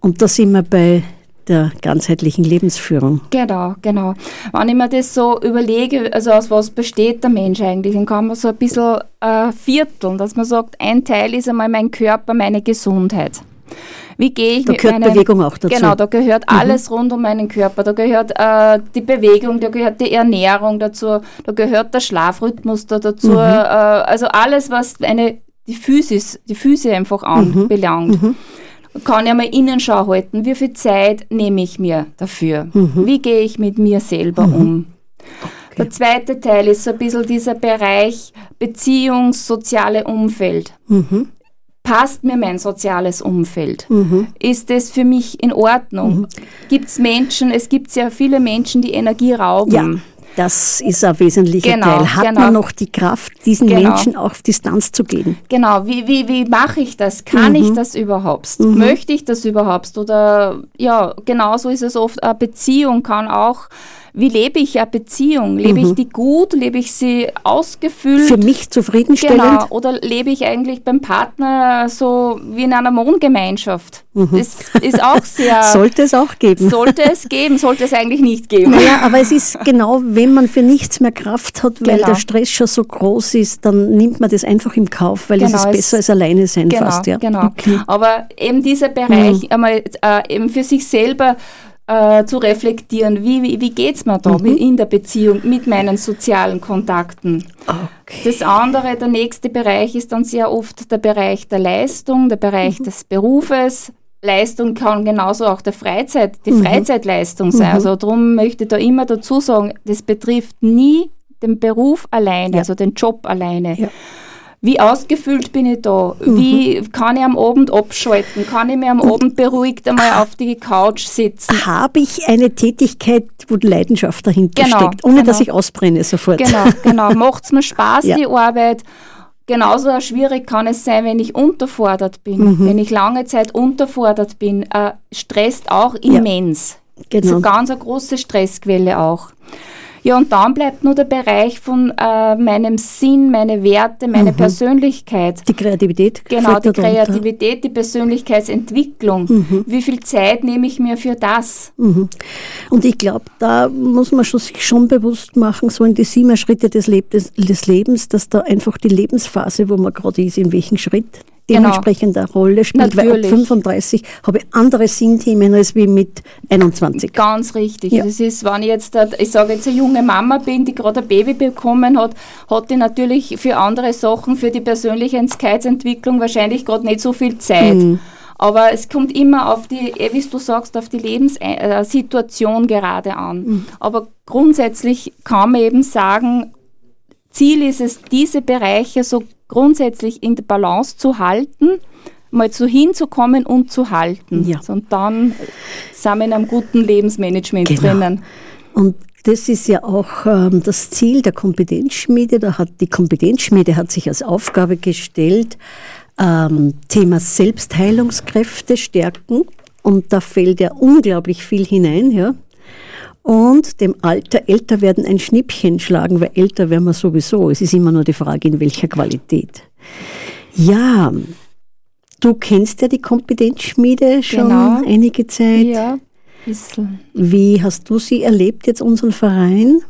Und da sind wir bei der ganzheitlichen Lebensführung. Genau, genau. Wenn ich mir das so überlege, also aus was besteht der Mensch eigentlich, dann kann man so ein bisschen äh, vierteln, dass man sagt, ein Teil ist einmal mein Körper, meine Gesundheit. Wie gehe ich Da mit gehört meinem, Bewegung auch dazu. Mhm. Genau, da gehört alles rund um meinen Körper. Da gehört äh, die Bewegung, da gehört die Ernährung dazu, da gehört der Schlafrhythmus da dazu. Mhm. Äh, also alles, was eine, die Physis, die Füße einfach Mhm. Kann ich einmal Innenschau halten, wie viel Zeit nehme ich mir dafür? Mhm. Wie gehe ich mit mir selber um? Der zweite Teil ist so ein bisschen dieser Bereich Beziehungs-, soziale Umfeld. Mhm. Passt mir mein soziales Umfeld? Ist es für mich in Ordnung? Mhm. Gibt es Menschen, es gibt sehr viele Menschen, die Energie rauben. Ja, das ist ein wesentlicher Genau, Teil. Hat genau. man noch die Kraft, diesen Genau. Menschen auf Distanz zu gehen? Genau, wie, wie, wie mache ich das? Kann Mhm. ich das überhaupt? Möchte ich das überhaupt? Oder ja, genauso ist es oft, eine Beziehung kann auch, wie lebe ich eine Beziehung? Lebe ich die gut? Lebe ich sie ausgefüllt? Mhm. Für mich zufriedenstellend? Genau. Oder lebe ich eigentlich beim Partner so wie in einer Wohngemeinschaft? Das ist auch sehr. Sollte es auch geben. sollte es geben, sollte es eigentlich nicht geben. Naja, aber es ist genau, wenn man für nichts mehr Kraft hat, weil Genau. der Stress schon so groß ist, dann nimmt man das einfach im Kauf, weil Genau, es ist es- besser als alleine sein Genau, fast. Ja. genau. Okay. Aber eben dieser Bereich, einmal äh, eben für sich selber äh, zu reflektieren, wie, wie, wie geht es mir da Mhm. in der Beziehung mit meinen sozialen Kontakten. Okay. Das andere, der nächste Bereich ist dann sehr oft der Bereich der Leistung, der Mhm. Bereich des Berufes. Leistung kann genauso auch der Freizeit, die Mhm. Freizeitleistung sein. Also darum möchte ich da immer dazu sagen, das betrifft nie den Beruf alleine, Ja. also den Job alleine. Ja. Wie ausgefüllt bin ich da? Wie kann ich am Abend abschalten? Kann ich mir am Abend beruhigt einmal auf die Couch sitzen? Habe ich eine Tätigkeit, wo die Leidenschaft dahinter Genau, steckt, ohne genau. dass ich ausbrenne sofort? Genau, genau. Macht es mir Spaß, Ja. die Arbeit? Genauso schwierig kann es sein, wenn ich unterfordert bin. Mhm. Wenn ich lange Zeit unterfordert bin, äh, stresst auch immens. Das ist Genau. eine ganz eine große Stressquelle auch. Ja, und dann bleibt nur der Bereich von äh, meinem Sinn, meine Werte, meine Persönlichkeit. Die Kreativität. Genau, die. Kreativität, die Persönlichkeitsentwicklung. Mhm. Wie viel Zeit nehme ich mir für das? Und ich glaube, da muss man schon, sich schon bewusst machen, so in die sieben Schritte des, Leb des, des Lebens, dass da einfach die Lebensphase, wo man gerade ist, in welchem Schritt. Dementsprechend eine Rolle spielt. Weil ab Natürlich. 35 habe ich andere Sinnthemen als wie mit 21. Ganz richtig. Ja. Das ist, wenn ich jetzt, äh, ich sage jetzt eine junge Mama bin, die gerade ein Baby bekommen hat, hat die natürlich für andere Sachen, für die Persönlichkeitsentwicklung wahrscheinlich gerade nicht so viel Zeit. Mhm. Aber es kommt immer auf die, eh, wie du sagst, auf die Lebenssituation gerade an. Mhm. Aber grundsätzlich kann man eben sagen, Ziel ist es, diese Bereiche so grundsätzlich in der Balance zu halten, mal so hinzukommen und zu halten. Ja. Und dann sind wir in einem guten Lebensmanagement Genau. drinnen. Und das ist ja auch ähm, das Ziel der Kompetenzschmiede. Da hat die Kompetenzschmiede hat sich als Aufgabe gestellt, ähm, Thema Selbstheilungskräfte stärken. Und da fällt ja unglaublich viel hinein, ja. Und dem Alter älter werden ein Schnippchen schlagen, weil älter werden wir sowieso. Es ist immer nur die Frage, in welcher Qualität. Ja, du kennst ja die Kompetenzschmiede schon Genau. einige Zeit. Ja, bisschen. Wie hast du sie erlebt, jetzt unseren Verein?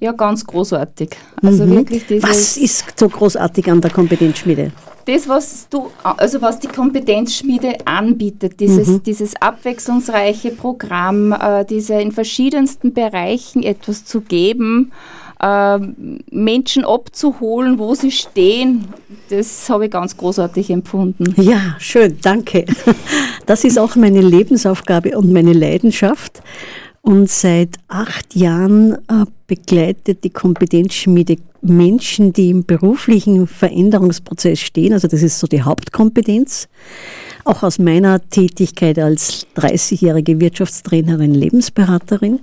Ja, ganz großartig. Also wirklich dieses, Mhm. Was ist so großartig an der Kompetenzschmiede? Das, was du, also was die Kompetenzschmiede anbietet, dieses, Mhm. dieses abwechslungsreiche Programm, äh, diese in verschiedensten Bereichen etwas zu geben, äh, Menschen abzuholen, wo sie stehen, das habe ich ganz großartig empfunden. Ja, schön, danke. Das ist auch meine Lebensaufgabe und meine Leidenschaft. Und seit acht Jahren äh, begleitet die Kompetenzschmiede Menschen, die im beruflichen Veränderungsprozess stehen. Also das ist so die Hauptkompetenz. Auch aus meiner Tätigkeit als 30-jährige Wirtschaftstrainerin, Lebensberaterin.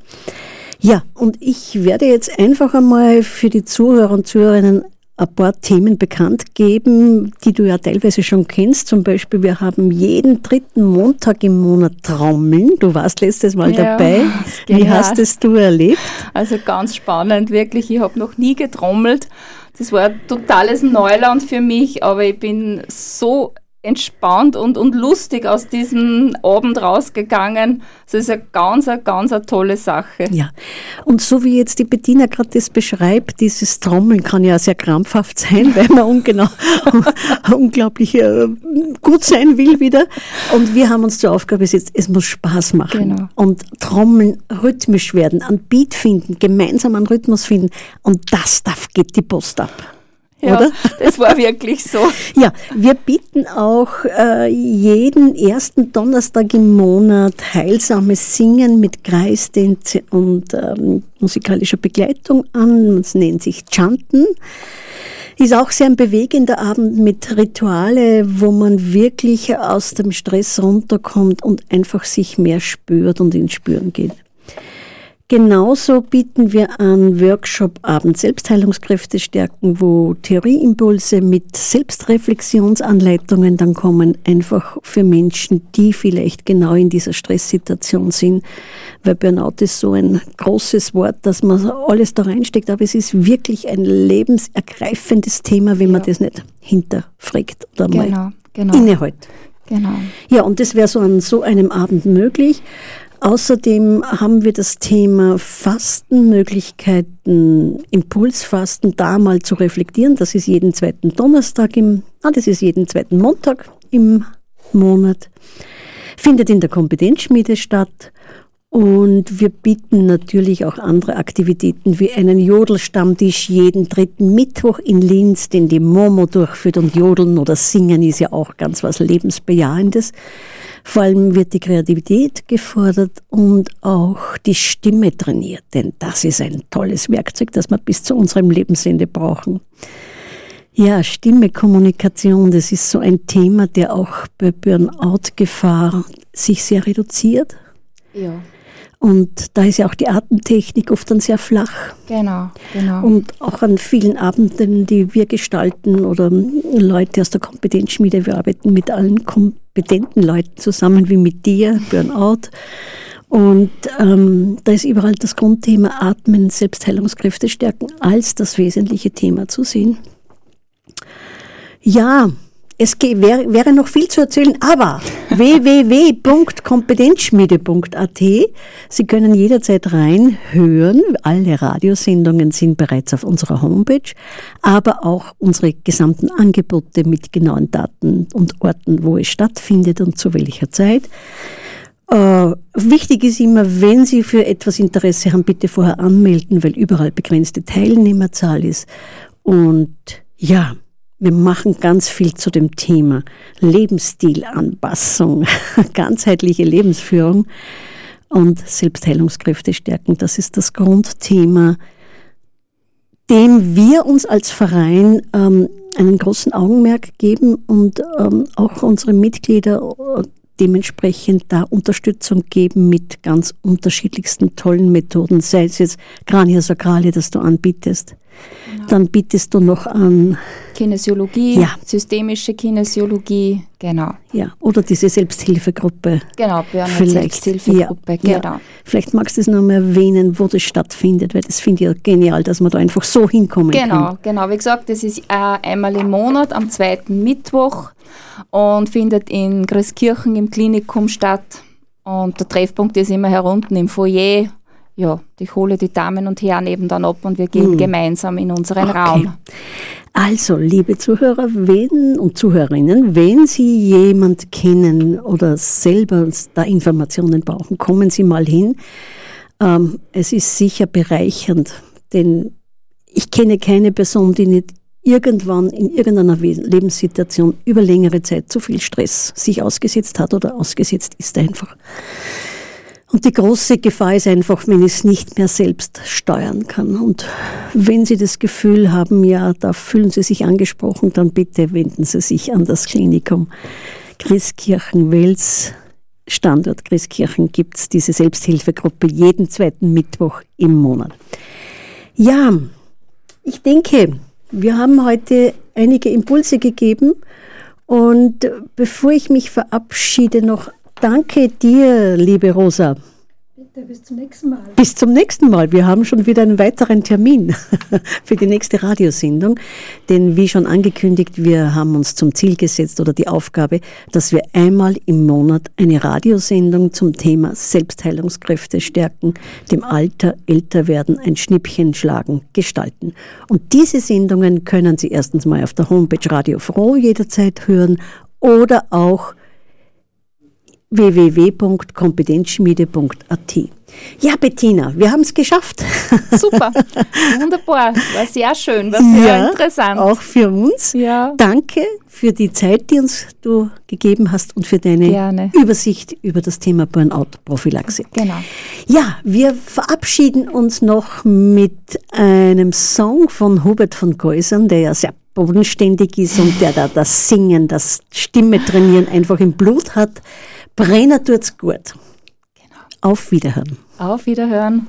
Ja, und ich werde jetzt einfach einmal für die Zuhörer und Zuhörerinnen ein paar Themen bekannt geben, die du ja teilweise schon kennst. Zum Beispiel, wir haben jeden dritten Montag im Monat Trommeln. Du warst letztes Mal Ja, dabei. Wie hast es du erlebt? Also ganz spannend, wirklich. Ich habe noch nie getrommelt. Das war ein totales Neuland für mich, aber ich bin so entspannt und, und lustig aus diesem Abend rausgegangen. Das ist eine ganz, eine ganz eine tolle Sache. Ja, und so wie jetzt die Bettina gerade das beschreibt, dieses Trommeln kann ja sehr krampfhaft sein, weil man ungenau, unglaublich äh, gut sein will wieder. Und wir haben uns zur Aufgabe gesetzt, es muss Spaß machen. Genau. Und Trommeln rhythmisch werden, an Beat finden, gemeinsam einen Rhythmus finden. Und das, da geht die Post ab. Ja, Oder? das war wirklich so. Ja, wir bieten auch äh, jeden ersten Donnerstag im Monat heilsames Singen mit Kreisdänze und ähm, musikalischer Begleitung an. Es nennt sich Chanten. Ist auch sehr ein bewegender Abend mit Rituale, wo man wirklich aus dem Stress runterkommt und einfach sich mehr spürt und ins Spüren geht. Genauso bieten wir an Workshop Abend Selbstheilungskräfte stärken, wo Theorieimpulse mit Selbstreflexionsanleitungen dann kommen, einfach für Menschen, die vielleicht genau in dieser Stresssituation sind. Weil Burnout ist so ein großes Wort, dass man alles da reinsteckt, aber es ist wirklich ein lebensergreifendes Thema, wenn man das nicht hinterfragt oder Genau, mal genau. innehält. Genau. Ja, und das wäre so an so einem Abend möglich. Außerdem haben wir das Thema Fastenmöglichkeiten, Impulsfasten da mal zu reflektieren. Das ist jeden zweiten Donnerstag im, ah, das ist jeden zweiten Montag im Monat. Findet in der Kompetenzschmiede statt. Und wir bieten natürlich auch andere Aktivitäten wie einen Jodelstammtisch jeden dritten Mittwoch in Linz, den die Momo durchführt. Und Jodeln oder Singen ist ja auch ganz was Lebensbejahendes. Vor allem wird die Kreativität gefordert und auch die Stimme trainiert, denn das ist ein tolles Werkzeug, das wir bis zu unserem Lebensende brauchen. Ja, Stimme, Kommunikation, das ist so ein Thema, der auch bei Burnout-Gefahr sich sehr reduziert. Ja. Und da ist ja auch die Atemtechnik oft dann sehr flach. Genau, genau. Und auch an vielen Abenden, die wir gestalten oder Leute aus der Kompetenzschmiede, wir arbeiten mit allen kompetenten Leuten zusammen, wie mit dir, Burnout. Und ähm, da ist überall das Grundthema Atmen, Selbstheilungskräfte stärken als das wesentliche Thema zu sehen. Ja, es ge- wär, wäre noch viel zu erzählen, aber www.kompetenzschmiede.at. Sie können jederzeit reinhören. Alle Radiosendungen sind bereits auf unserer Homepage, aber auch unsere gesamten Angebote mit genauen Daten und Orten, wo es stattfindet und zu welcher Zeit. Äh, wichtig ist immer, wenn Sie für etwas Interesse haben, bitte vorher anmelden, weil überall begrenzte Teilnehmerzahl ist. Und ja, wir machen ganz viel zu dem Thema Lebensstilanpassung, ganzheitliche Lebensführung und Selbstheilungskräfte stärken. Das ist das Grundthema, dem wir uns als Verein ähm, einen großen Augenmerk geben und ähm, auch unsere Mitglieder äh, dementsprechend da Unterstützung geben mit ganz unterschiedlichsten tollen Methoden, sei es jetzt Grania Sakrale, das du anbietest. Dann bietest du noch an, Kinesiologie, Ja. systemische Kinesiologie, genau. ja, oder diese Selbsthilfegruppe. Genau, Burnout Vielleicht, Selbsthilfegruppe, ja, genau. ja. Vielleicht magst du es noch mal erwähnen, wo das stattfindet, weil das finde ich ja genial, dass man da einfach so hinkommen kann. Genau, genau. Wie gesagt, das ist äh, einmal im Monat am zweiten Mittwoch und findet in Christkirchen im Klinikum statt. Und der Treffpunkt ist immer herunten im Foyer. Ja, ich hole die Damen und Herren eben dann ab und wir gehen gemeinsam in unseren Okay. Raum. Also, liebe Zuhörer wenn, und Zuhörerinnen, wenn Sie jemand kennen oder selber da Informationen brauchen, kommen Sie mal hin. Ähm, es ist sicher bereichernd, denn ich kenne keine Person, die nicht irgendwann in irgendeiner Lebenssituation über längere Zeit zu viel Stress sich ausgesetzt hat oder ausgesetzt ist einfach. Und die große Gefahr ist einfach, wenn ich es nicht mehr selbst steuern kann. Und wenn Sie das Gefühl haben, ja, da fühlen Sie sich angesprochen, dann bitte wenden Sie sich an das Klinikum Christkirchen-Wels. Standort Christkirchen gibt es diese Selbsthilfegruppe jeden zweiten Mittwoch im Monat. Ja, ich denke, wir haben heute einige Impulse gegeben. Und bevor ich mich verabschiede, noch danke dir, liebe Rosa. Bitte, bis zum nächsten Mal. Bis zum nächsten Mal. Wir haben schon wieder einen weiteren Termin für die nächste Radiosendung. Denn wie schon angekündigt, wir haben uns zum Ziel gesetzt oder die Aufgabe, dass wir einmal im Monat eine Radiosendung zum Thema Selbstheilungskräfte stärken, dem Alter, Älterwerden, ein Schnippchen schlagen, gestalten. Und diese Sendungen können Sie erstens mal auf der Homepage Radio Froh jederzeit hören oder auch www.kompetenzschmiede.at. Ja, Bettina, wir haben es geschafft. Super, wunderbar, war sehr schön, war sehr interessant. Auch für uns. Ja. Danke für die Zeit, die uns du gegeben hast und für deine Gerne. Übersicht über das Thema Burnout-Prophylaxe. Genau. Ja, wir verabschieden uns noch mit einem Song von Hubert von Geusern, der ja sehr bodenständig ist und der da das Singen, das Stimme trainieren einfach im Blut hat. Brenner tut's gut. Genau. Auf Wiederhören. Auf Wiederhören.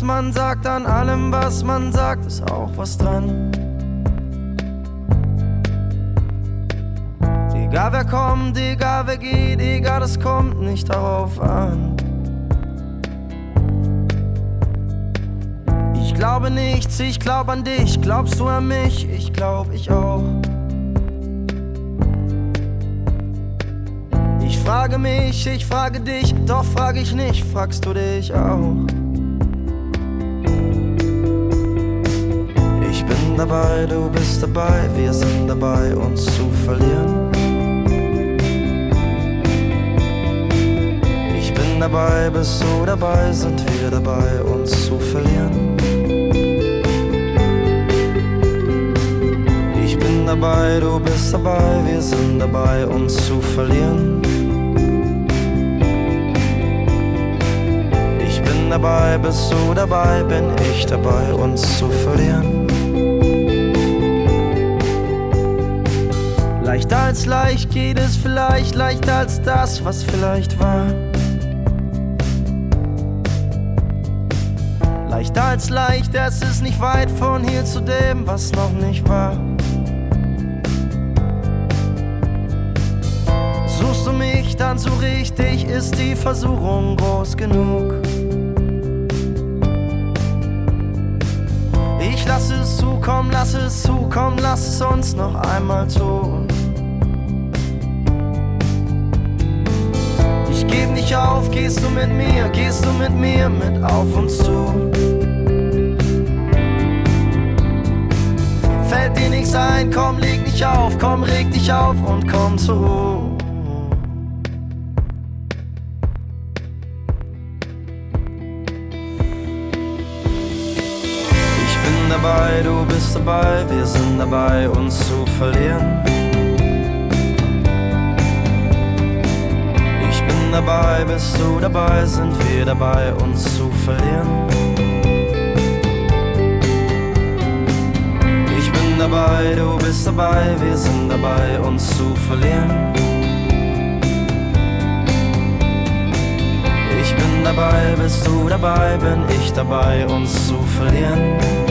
was man sagt, an allem, was man sagt, ist auch was dran. Egal wer kommt, egal wer geht, egal es kommt nicht darauf an. Ich glaube nichts, ich glaub an dich, glaubst du an mich, ich glaub ich auch. Ich frage mich, ich frage dich, doch frage ich nicht, fragst du dich auch. dabei, du bist dabei, wir sind dabei, uns zu verlieren. Ich bin dabei, bist du dabei, sind wir dabei, uns zu verlieren. Ich bin dabei, du bist dabei, wir sind dabei, uns zu verlieren. Ich bin dabei, bist du dabei, bin ich dabei, uns zu verlieren. Leichter als leicht geht es vielleicht, leichter als das, was vielleicht war. Leichter als leicht, es ist nicht weit von hier zu dem, was noch nicht war. Suchst du mich, dann ich dich, ist die Versuchung groß genug. Ich lass es zukommen, lass es zukommen, lass es uns noch einmal tun. Ich auf, gehst du mit mir, gehst du mit mir mit auf uns zu. Fällt dir nichts ein, komm, leg dich auf, komm, reg dich auf und komm Ruhe. Ich bin dabei, du bist dabei, wir sind dabei, uns zu verlieren. Dabei, bist du dabei, sind wir dabei, uns zu verlieren. Ich bin dabei, du bist dabei, wir sind dabei, uns zu verlieren. Ich bin dabei, bist du dabei, bin ich dabei, uns zu verlieren.